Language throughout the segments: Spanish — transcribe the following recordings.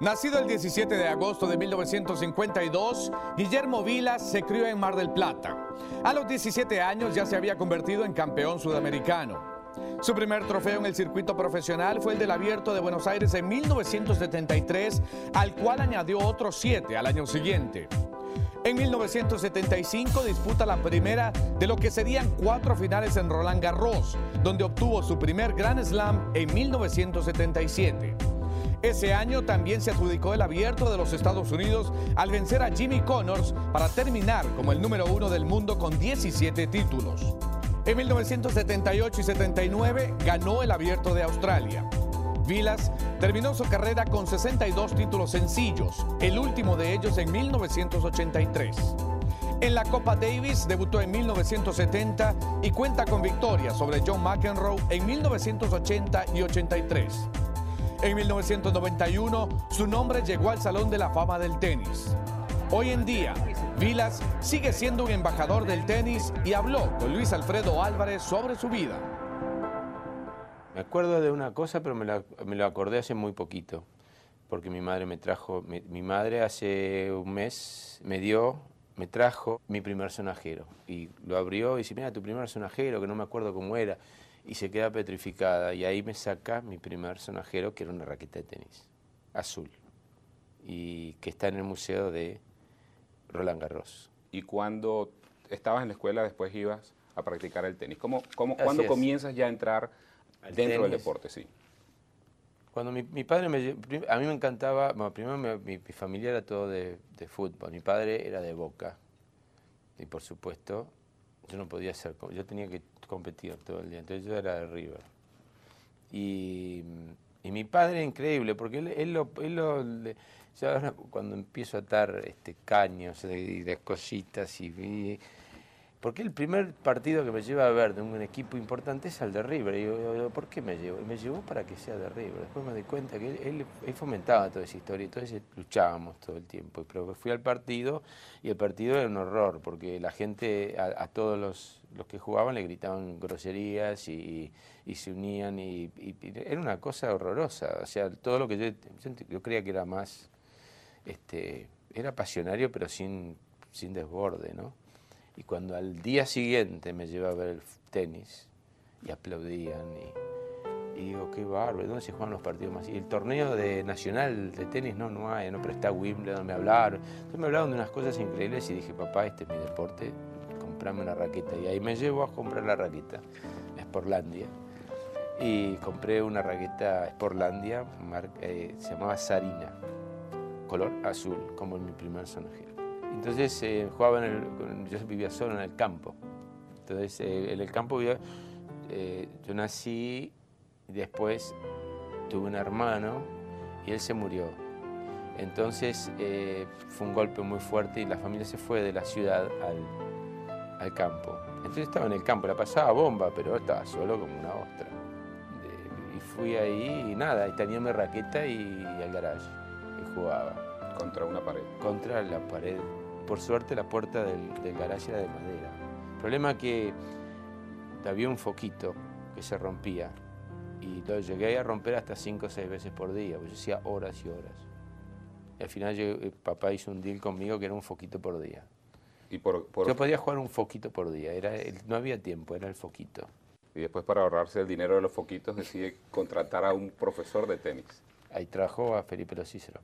Nacido el 17 de agosto de 1952, Guillermo Vilas se crió en Mar del Plata. A los 17 años ya se había convertido en campeón sudamericano. Su primer trofeo en el circuito profesional fue el del Abierto de Buenos Aires en 1973, al cual añadió otros siete al año siguiente. En 1975 disputa la primera de lo que serían cuatro finales en Roland Garros, donde obtuvo su primer Grand Slam en 1977. Ese año también se adjudicó el abierto de los Estados Unidos al vencer a Jimmy Connors para terminar como el número uno del mundo con 17 títulos. En 1978 y 79 ganó el abierto de Australia. Vilas terminó su carrera con 62 títulos sencillos, el último de ellos en 1983. En la Copa Davis debutó en 1970 y cuenta con victorias sobre John McEnroe en 1980 y 83. En 1991 su nombre llegó al Salón de la Fama del Tenis. Hoy en día, Vilas sigue siendo un embajador del tenis y habló con Luis Alfredo Álvarez sobre su vida. Me acuerdo de una cosa, pero me, lo acordé hace muy poquito, porque mi madre me trajo, mi, mi madre hace un mes me dio, me trajo mi primer sonajero, y lo abrió y dice, mira, tu primer sonajero, que no me acuerdo cómo era, y se queda petrificada, y ahí me saca mi primer sonajero, que era una raqueta de tenis, azul, y que está en el museo de Roland Garros. Y cuando estabas en la escuela, después ibas a practicar el tenis. ¿Cómo, cómo, Así ¿Cuándo es. comienzas ya a entrar Al dentro del deporte? Sí. Cuando mi, mi padre me a mí me encantaba, bueno, primero me- mi, mi familia era todo de, de fútbol, mi padre era de Boca y por supuesto yo no podía ser, yo tenía que competir todo el día, entonces yo era de River. Y, y mi padre increíble, porque él, él lo, él lo- yo ahora cuando empiezo a atar este, caños y de, cositas y, y- porque el primer partido que me lleva a ver de un equipo importante es el de River. Y yo, digo, ¿por qué me llevó? Y me llevó para que sea de River. Después me di cuenta que él, él- fomentaba toda esa historia, entonces luchábamos todo el tiempo. Pero fui al partido y el partido era un horror, porque la gente, a, todos los, que jugaban le gritaban groserías y, se unían y, y- era una cosa horrorosa. O sea, todo lo que yo, yo, yo creía que era más, este, era pasionario pero sin, sin desborde, ¿no? Y cuando al día siguiente me llevé a ver el tenis y aplaudían y, y digo, qué bárbaro, ¿dónde se juegan los partidos más? Y el torneo de nacional de tenis no, no hay, no, pero está Wimbledon, me hablaron. Entonces me hablaron de unas cosas increíbles y dije, papá, este es mi deporte, comprame una raqueta. Y ahí me llevo a comprar la raqueta, Sportlandia. Y compré una raqueta Sportlandia, mar- eh, se llamaba Sarina, color azul, como en mi primer sonajero. Entonces eh, jugaba en el, yo vivía solo en el campo. Entonces eh, en el campo vivía- eh, yo nací y después tuve un hermano y él se murió. Entonces eh, fue un golpe muy fuerte y la familia se fue de la ciudad al, al campo. Entonces estaba en el campo, la pasaba bomba, pero estaba solo como una ostra. Y fui ahí y nada, y tenía mi raqueta y, al garage y jugaba Contra una pared. contra la pared. Por suerte la puerta del, del garaje era de madera. El problema que había un foquito que se rompía y lo llegué a romper hasta cinco o seis veces por día, pues yo hacía horas y horas. Y al final yo- eh, papá hizo un deal conmigo que era un foquito por día. Y, por, por- Yo podía jugar un foquito por día, era el- no había tiempo, era el foquito. y después para ahorrarse el dinero de los foquitos decide contratar a un profesor de tenis. Ahí trajo a Felipe Lo Cícero.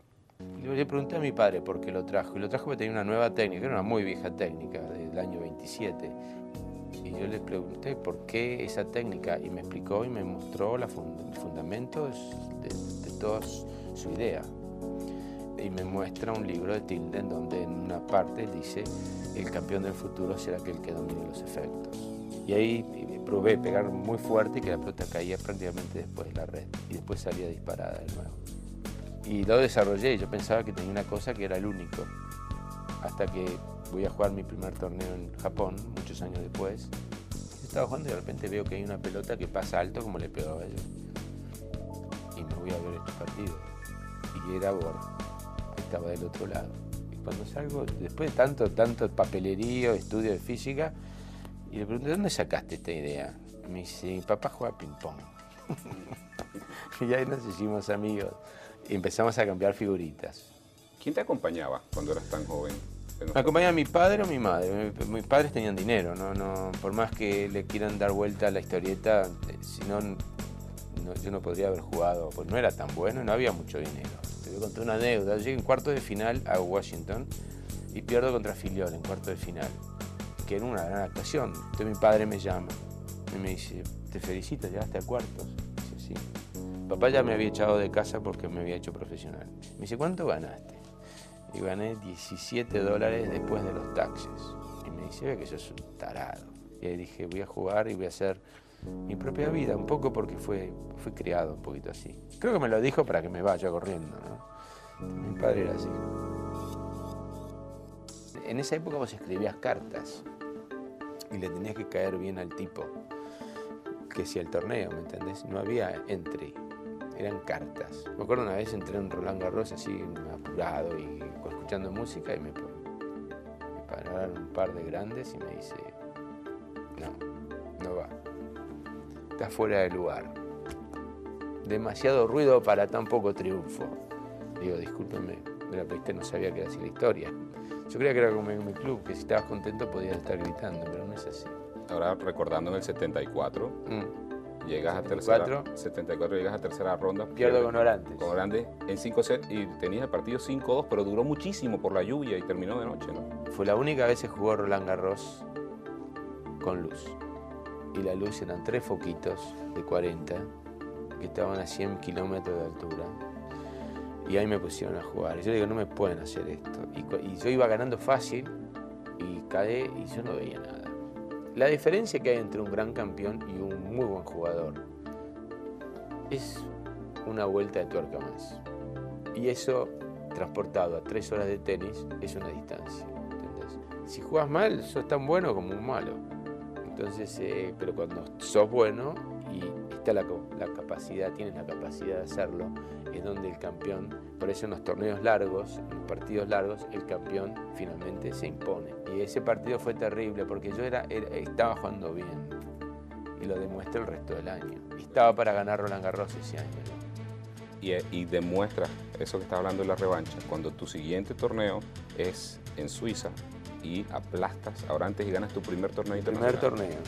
Le pregunté a mi padre por qué lo trajo, y lo trajo porque tenía una nueva técnica, era una muy vieja técnica del año 27. Y yo le pregunté por qué esa técnica, y me explicó y me mostró la fun- el fundamento de, de toda su idea. Y me muestra un libro de Tilden donde en una parte dice, el campeón del futuro será aquel que domine los efectos. Y ahí probé pegar muy fuerte y que la pelota caía prácticamente después de la red y después salía disparada de nuevo. Y lo desarrollé, yo pensaba que tenía una cosa que era el único. Hasta que voy a jugar mi primer torneo en Japón, muchos años después. Estaba jugando y de repente veo que hay una pelota que pasa alto como le pegaba yo. Y me voy a ver este partido. Y era Bor. estaba del otro lado. Y cuando salgo, después de tanto, tanto papelerío, estudio de física, y le pregunto, ¿de dónde sacaste esta idea? Me dice, mi papá juega ping-pong. y ahí nos hicimos amigos empezamos a cambiar figuritas. ¿Quién te acompañaba cuando eras tan joven? Me acompañaba mi padre o mi madre. Mis padres tenían dinero, ¿no? No, por más que le quieran dar vuelta a la historieta, eh, si no, yo no podría haber jugado, pues no era tan bueno, no había mucho dinero. Te voy a contar una deuda. Llegué en cuarto de final a Washington y pierdo contra Filiol en cuarto de final, que era una gran actuación. Entonces mi padre me llama y me dice, te felicito, llegaste a cuartos. Dice, sí. Papá ya me había echado de casa porque me había hecho profesional. Me dice, ¿cuánto ganaste? y gané 17 dólares después de los taxes. Y me dice, ve que sos un tarado. Y dije, voy a jugar y voy a hacer mi propia vida, un poco porque fue, fui criado un poquito así. Creo que me lo dijo para que me vaya corriendo, ¿no? Mi padre era así. En esa época vos escribías cartas y le tenías que caer bien al tipo que hacía el torneo, ¿me entendés? No había entry eran cartas. Me acuerdo una vez entré en Roland Garros así apurado y escuchando música y me, me pararon un par de grandes y me dice, no, no va. Está fuera de lugar. Demasiado ruido para tan poco triunfo. Digo, discúlpenme, la usted no sabía que era así la historia. Yo creía que era como en mi club, que si estabas contento podías estar gritando, pero no es así. Ahora recordando en el 74, llegas a tercera, 74 llegas a tercera ronda. Pierdo con Orantes. Con Orantes en 5 sets y tenías el partido 5-2, pero duró muchísimo por la lluvia y terminó de noche, ¿no? Fue la única vez que jugó Roland Garros con luz. Y la luz eran tres foquitos de 40 que estaban a 100 kilómetros de altura. Y ahí me pusieron a jugar. Y yo digo, no me pueden hacer esto. Y, y yo iba ganando fácil y caí y yo no veía nada. La diferencia que hay entre un gran campeón y un muy buen jugador es una vuelta de tuerca más. Y eso, transportado a tres horas de tenis, es una distancia. Si juegas mal, sos tan bueno como un malo. Entonces, eh, pero cuando sos bueno está la, la, capacidad, tienes la capacidad de hacerlo, es donde el campeón, por eso en los torneos largos, en los partidos largos, el campeón finalmente se impone. Y ese partido fue terrible porque yo era, estaba jugando bien y lo demuestra el resto del año. estaba para ganar Roland Garros ese año. Y, y, demuestra eso que está hablando de la revancha, cuando tu siguiente torneo es en Suiza y aplastas ahora antes y ganas tu primer torneo internacional. Primer torneo,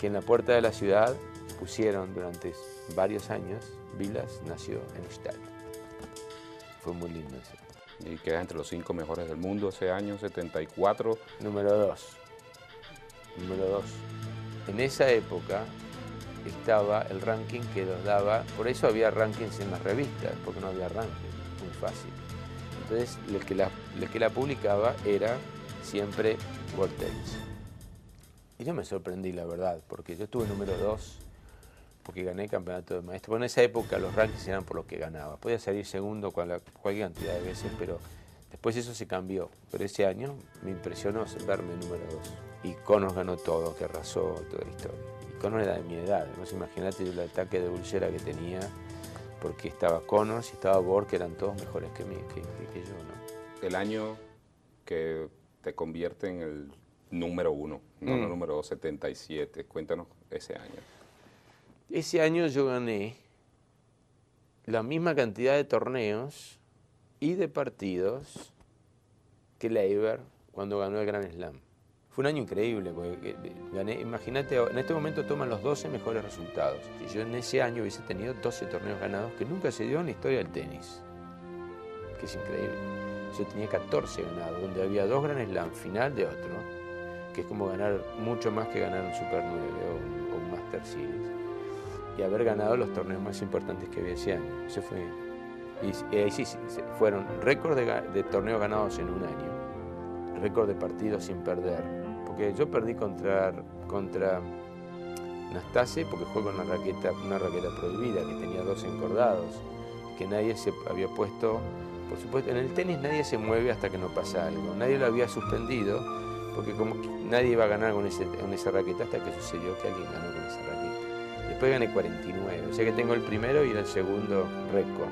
que en la puerta de la ciudad pusieron durante varios años, Vilas nació en Stadt. Fue muy lindo eso. Y queda entre los cinco mejores del mundo ese año, 74. Número dos. Número dos. En esa época estaba el ranking que los daba, por eso había rankings en las revistas, porque no había ranking, muy fácil. Entonces, el que la, el que la publicaba era siempre Tennis. Y yo me sorprendí, la verdad, porque yo estuve número dos porque gané el campeonato de maestro. Bueno, en esa época los rankings eran por lo que ganaba. Podía salir segundo cualquier cantidad de veces, pero después eso se cambió. Pero ese año me impresionó verme número dos. Y Connors ganó todo, que arrasó toda la historia. Y Connors era de mi edad. No imagínate el ataque de úlcera que tenía, porque estaba Connors y estaba Borg, que eran todos mejores que, mí, que, yo. ¿no? El año que te convierte en el número uno, no el mm. número 77. Cuéntanos ese año. Ese año yo gané la misma cantidad de torneos y de partidos que Leiber cuando ganó el Grand Slam. Fue un año increíble, porque gané, imagínate, en este momento toman los 12 mejores resultados. Si yo en ese año hubiese tenido 12 torneos ganados, que nunca se dio en la historia del tenis, que es increíble. Yo tenía 14 ganados, donde había dos Grand Slam, final de otro, que es como ganar mucho más que ganar un Super 9 o un Master Series y haber ganado los torneos más importantes que había ese año. Eso fue, y, ahí sí, fueron récord de, torneos ganados en un año, récord de partidos sin perder. Porque yo perdí contra, contra Nastase porque fue con una raqueta, una raqueta prohibida, que tenía dos encordados, que nadie se había puesto. Por supuesto, en el tenis nadie se mueve hasta que no pasa algo. Nadie lo había suspendido, porque como nadie iba a ganar con, ese, con esa raqueta hasta que sucedió que alguien ganó con esa raqueta. Después gané 49, o sea que tengo el primero y el segundo récord.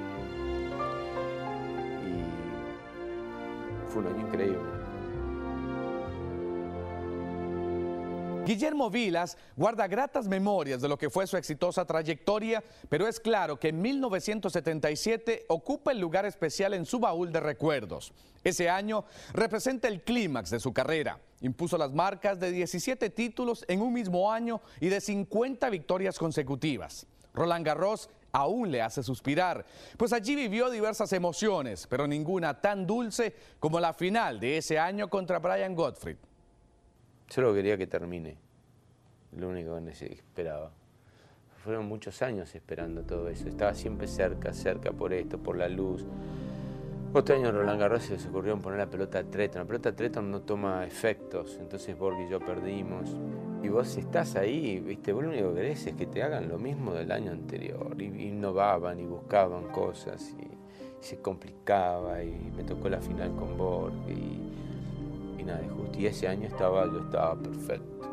fue un año increíble. Guillermo Vilas guarda gratas memorias de lo que fue su exitosa trayectoria, pero es claro que en 1977 ocupa el lugar especial en su baúl de recuerdos. Ese año representa el clímax de su carrera. Impuso las marcas de 17 títulos en un mismo año y de 50 victorias consecutivas. Roland Garros aún le hace suspirar, pues allí vivió diversas emociones, pero ninguna tan dulce como la final de ese año contra Brian Gottfried. Solo quería que termine, lo único que esperaba. Fueron muchos años esperando todo eso, estaba siempre cerca, cerca por esto, por la luz. Otro año Roland Garros se les ocurrió poner la pelota a Treton. La pelota a Treton no toma efectos, entonces Borg y yo perdimos. Y vos estás ahí, viste, vos lo único que querés es que te hagan lo mismo del año anterior. Y innovaban y buscaban cosas y, se complicaba y me tocó la final con Borg y nada, justo. Y ese año estaba, yo estaba perfecto,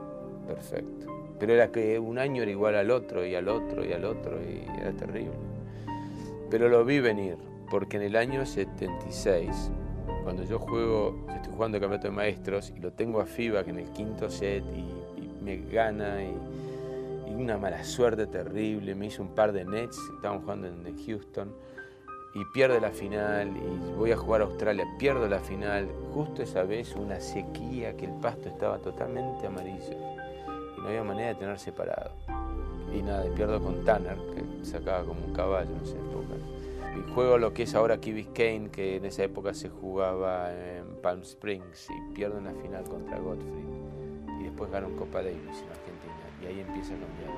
perfecto. Pero era que un año era igual al otro y al otro y al otro y era terrible. Pero lo vi venir porque en el año 76, cuando yo juego, yo estoy jugando el campeonato de maestros y lo tengo a FIBA que en el quinto set y, me gana y, una mala suerte terrible, me hizo un par de nets, estábamos jugando en Houston y pierde la final y voy a jugar a Australia, pierdo la final, justo esa vez una sequía que el pasto estaba totalmente amarillo y no había manera de tener separado. Y nada, pierdo con Tanner, que sacaba como un caballo, no sé, y juego lo que es ahora Key Biscayne, que en esa época se jugaba en Palm Springs y pierdo en la final contra Godfrey. Y después gano Copa Davis en Argentina y ahí empieza a cambiar.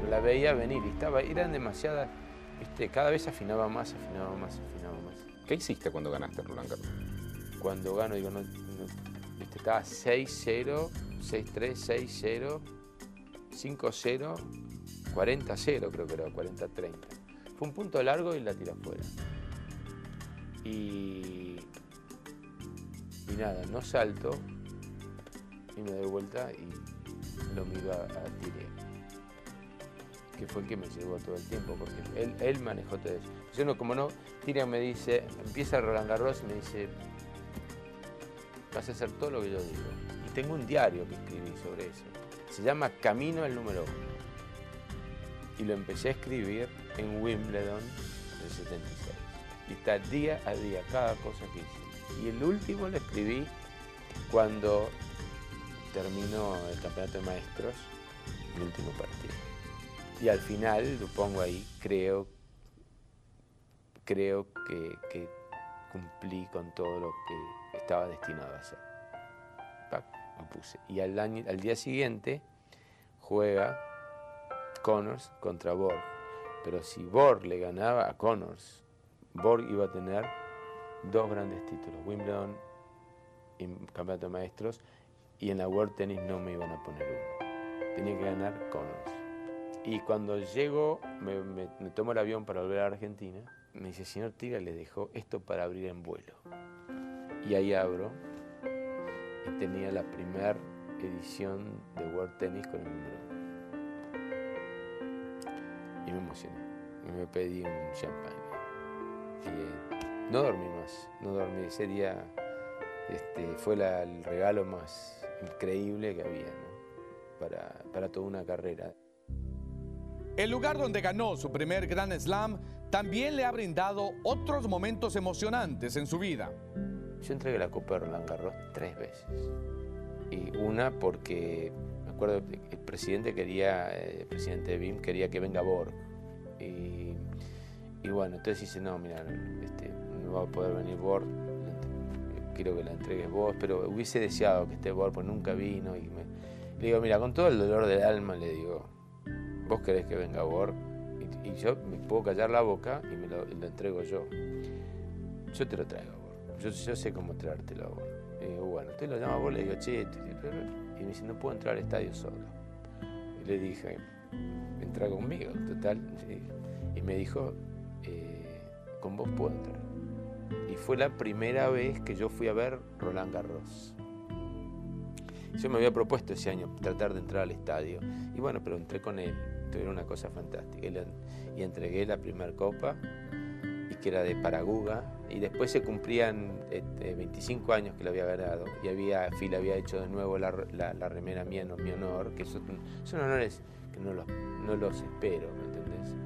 Pero la veía venir y estaba, eran demasiadas, viste, cada vez afinaba más, afinaba más, afinaba más. ¿Qué hiciste cuando ganaste Roland Garros? Cuando gano, digo, no, viste, estaba 6-0, 6-3, 6-0, 5-0, 40-0 creo que era, 40-30. Fue un punto largo y la tira afuera. Y, y nada, no salto y me doy vuelta y lo miro a, a que fue el que me llevó todo el tiempo, porque él, manejó todo eso. Yo no, como no, Tirian me dice, empieza Roland Garros y me dice, vas a hacer todo lo que yo digo. Y tengo un diario que escribí sobre eso. Se llama Camino al número uno y lo empecé a escribir en Wimbledon del 76. Y está día a día, cada cosa que hice. Y el último lo escribí cuando terminó el campeonato de maestros, el último partido. Y al final, lo pongo ahí, creo, creo que, cumplí con todo lo que estaba destinado a hacer. lo puse. Y al, al día siguiente juega Connors contra Borg. Pero si Borg le ganaba a Connors, Borg iba a tener dos grandes títulos, Wimbledon y Campeonato de Maestros, y en la World Tennis no me iban a poner uno. Tenía que ganar Connors. Y cuando llego, me, tomo el avión para volver a Argentina, me dice, señor Tiga, le dejó esto para abrir en vuelo. Y ahí abro y tenía la primera edición de World Tennis con el número y me emocioné. Y me pedí un champán. Y eh, no dormí más, no dormí. Ese día este, fue el regalo más increíble que había para toda una carrera. El lugar donde ganó su primer Grand Slam también le ha brindado otros momentos emocionantes en su vida. Yo entregué la Copa de Roland Garros tres veces. Y una porque acuerdo, el presidente quería, el presidente de BIM quería que venga Borg. Y, bueno, entonces dice, no, mira, este, no va a poder venir Borg, quiero que la entregues vos, pero hubiese deseado que esté Borg, pues nunca vino. Y le digo, mira, con todo el dolor del alma, le digo, vos querés que venga Borg, y, yo me puedo callar la boca y me lo, entrego yo. Yo te lo traigo, Borg. Yo, yo sé cómo traértelo a Borg. Y digo, bueno, usted lo llama a Borg, le digo, che, y me dice, no puedo entrar al estadio solo. Y le dije, entra conmigo, total. Y me dijo, eh, con vos puedo entrar. Y fue la primera vez que yo fui a ver Roland Garros. Yo me había propuesto ese año tratar de entrar al estadio. Y bueno, pero entré con él. Era una cosa fantástica. Y entregué la primera copa, y que era de Paraguga, y después se cumplían este, 25 años que lo había ganado y había, Phil había hecho de nuevo la, la, la remera mía en mi honor, que son, son honores que no los, no los espero, ¿me entendés?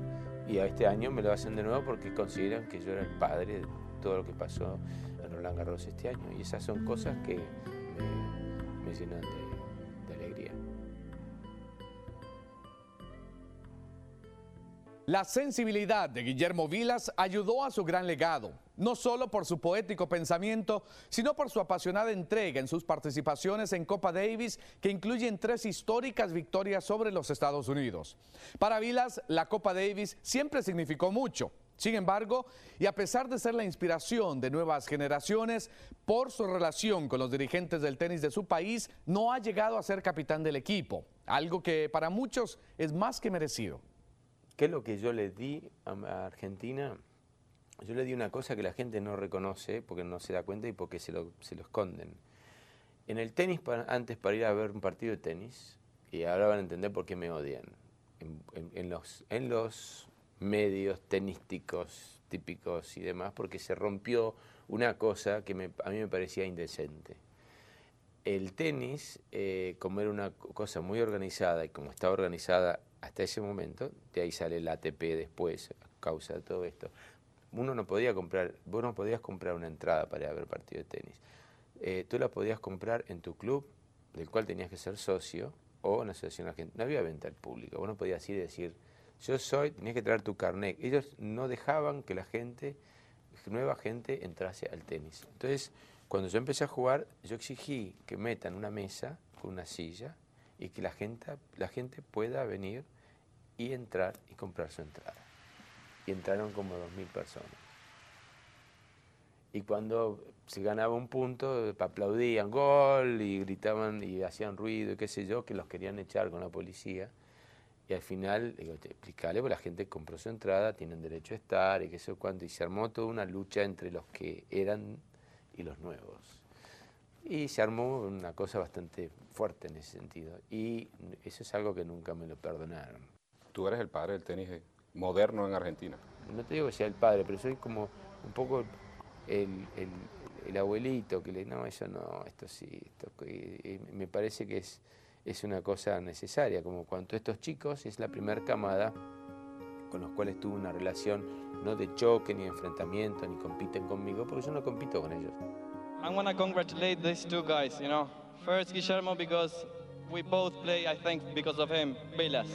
Y a este año me lo hacen de nuevo porque consideran que yo era el padre de todo lo que pasó en Roland Garros este año. Y esas son cosas que me, me llenan de, La sensibilidad de Guillermo Vilas ayudó a su gran legado, no solo por su poético pensamiento, sino por su apasionada entrega en sus participaciones en Copa Davis, que incluyen tres históricas victorias sobre los Estados Unidos. Para Vilas, la Copa Davis siempre significó mucho. Sin embargo, y a pesar de ser la inspiración de nuevas generaciones, por su relación con los dirigentes del tenis de su país, no ha llegado a ser capitán del equipo, algo que para muchos es más que merecido. ¿Qué es lo que yo le di a Argentina? Yo le di una cosa que la gente no reconoce porque no se da cuenta y porque se lo, se lo esconden. En el tenis, para, antes para ir a ver un partido de tenis, y ahora van a entender por qué me odian, en, en, en los, en los medios tenísticos típicos y demás, porque se rompió una cosa que me, a mí me parecía indecente. El tenis, eh, como era una cosa muy organizada y como estaba organizada hasta ese momento, de ahí sale el ATP después, a causa de todo esto, uno no podía comprar, vos no podías comprar una entrada para ir ver partido de tenis. Eh, tú la podías comprar en tu club, del cual tenías que ser socio, o en la asociación argentina. No había venta al público, vos no podías ir y decir, yo soy, tenías que traer tu carnet. Ellos no dejaban que la gente, nueva gente, entrase al tenis. Entonces, cuando yo empecé a jugar, yo exigí que metan una mesa con una silla y que la gente, la gente pueda venir y entrar y comprar su entrada. Y entraron como 2.000 personas. Y cuando se ganaba un punto, aplaudían gol y gritaban y hacían ruido y qué sé yo, que los querían echar con la policía. Y al final, digo, explicarle, porque la gente compró su entrada, tienen derecho a estar y qué sé yo cuánto. Y se armó toda una lucha entre los que eran y los nuevos. Y se armó una cosa bastante fuerte en ese sentido. Y eso es algo que nunca me lo perdonaron. Tú eres el padre del tenis moderno en Argentina. No te digo que sea el padre, pero soy como un poco el, el, el abuelito que le, no, eso no, esto sí, esto, y, y me parece que es, es una cosa necesaria, como cuando estos chicos es la primera camada con los cuales tuve una relación no de choque, ni de enfrentamiento, ni compiten conmigo, porque yo no compito con ellos. I want to congratulate these two guys, you know. First, Guillermo, because we both play, I think, because of him, Vilas.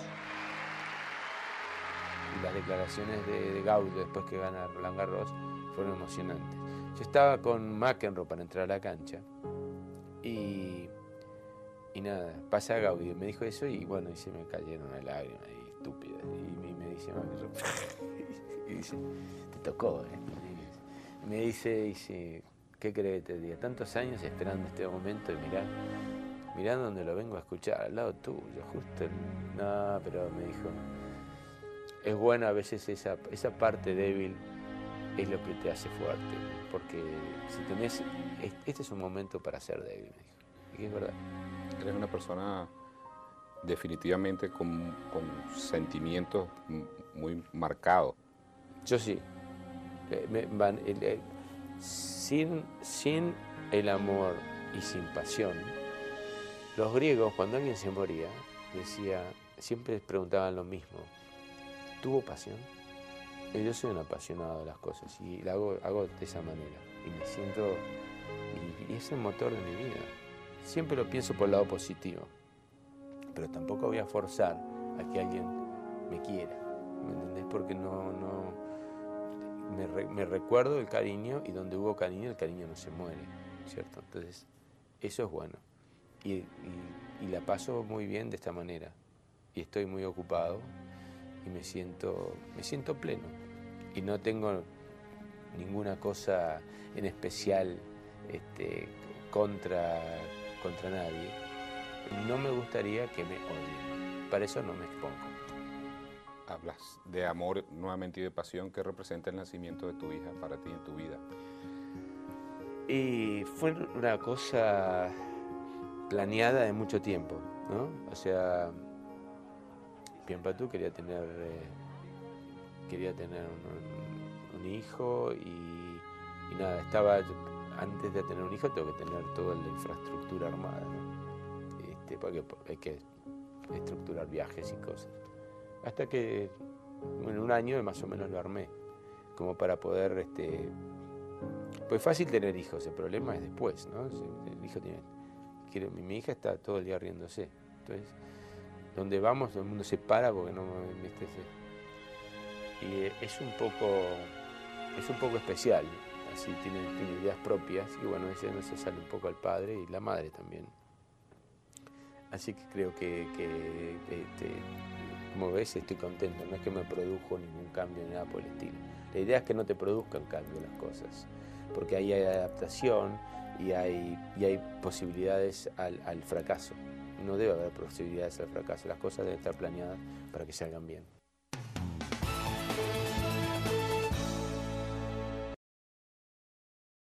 Las declaraciones de, de Gaudio después que gana Roland Garros fueron emocionantes. Yo estaba con McEnroe para entrar a la cancha y, y nada, pasa Gaudio, me dijo eso y bueno, y se me cayeron las lágrimas y estúpidas. Y me, dice McEnroe, te tocó, ¿eh? Me dice, dice, ¿qué crees que te diga? Tantos años esperando este momento y mirá, mirá donde lo vengo a escuchar, al lado tuyo, justo. en- No, pero me dijo, es bueno a veces esa, esa parte débil es lo que te hace fuerte, porque si tenés, es- este es un momento para ser débil, me dijo. Y es verdad. Eres una persona definitivamente con, con sentimientos muy marcados. Yo sí. Eh, me- van- el- el- sin, sin el amor y sin pasión, los griegos, cuando alguien se moría, decía, siempre preguntaban lo mismo. ¿Tuvo pasión? Y yo soy un apasionado de las cosas y lo hago, de esa manera. Y me siento. Y, es el motor de mi vida. Siempre lo pienso por el lado positivo. Pero tampoco voy a forzar a que alguien me quiera. ¿Me entendés? Porque no. no me, re- me recuerdo el cariño y donde hubo cariño, el cariño no se muere. ¿Cierto? Entonces, eso es bueno. Y- y la paso muy bien de esta manera. Y estoy muy ocupado y me siento, me siento pleno. Y no tengo ninguna cosa en especial este, contra, contra nadie. No me gustaría que me odien. Para eso no me expongo. Hablas de amor nuevamente y de pasión que representa el nacimiento de tu hija para ti en tu vida. Y fue una cosa planeada de mucho tiempo, ¿no? O sea, Piempatú quería tener, eh, quería tener un, hijo y, nada, estaba, antes de tener un hijo tengo que tener toda la infraestructura armada. Este, porque hay que estructurar viajes y cosas. Hasta que en un año más o menos lo armé, como para poder, este, pues fácil tener hijos, el problema es después, ¿no? El hijo tiene, quiere, mi, hija está todo el día riéndose, entonces, donde vamos, el mundo se para porque no, ¿viste? y es un poco, es un poco especial, así tiene, ideas propias y bueno, ese no se sale un poco al padre y la madre también. Así que creo que, este, como ves, estoy contento. No es que me produjo ningún cambio ni nada por el estilo. La idea es que no te produzcan cambio las cosas, porque ahí hay adaptación y hay, y hay posibilidades al fracaso. No debe haber posibilidades al fracaso. Las cosas deben estar planeadas para que se hagan bien.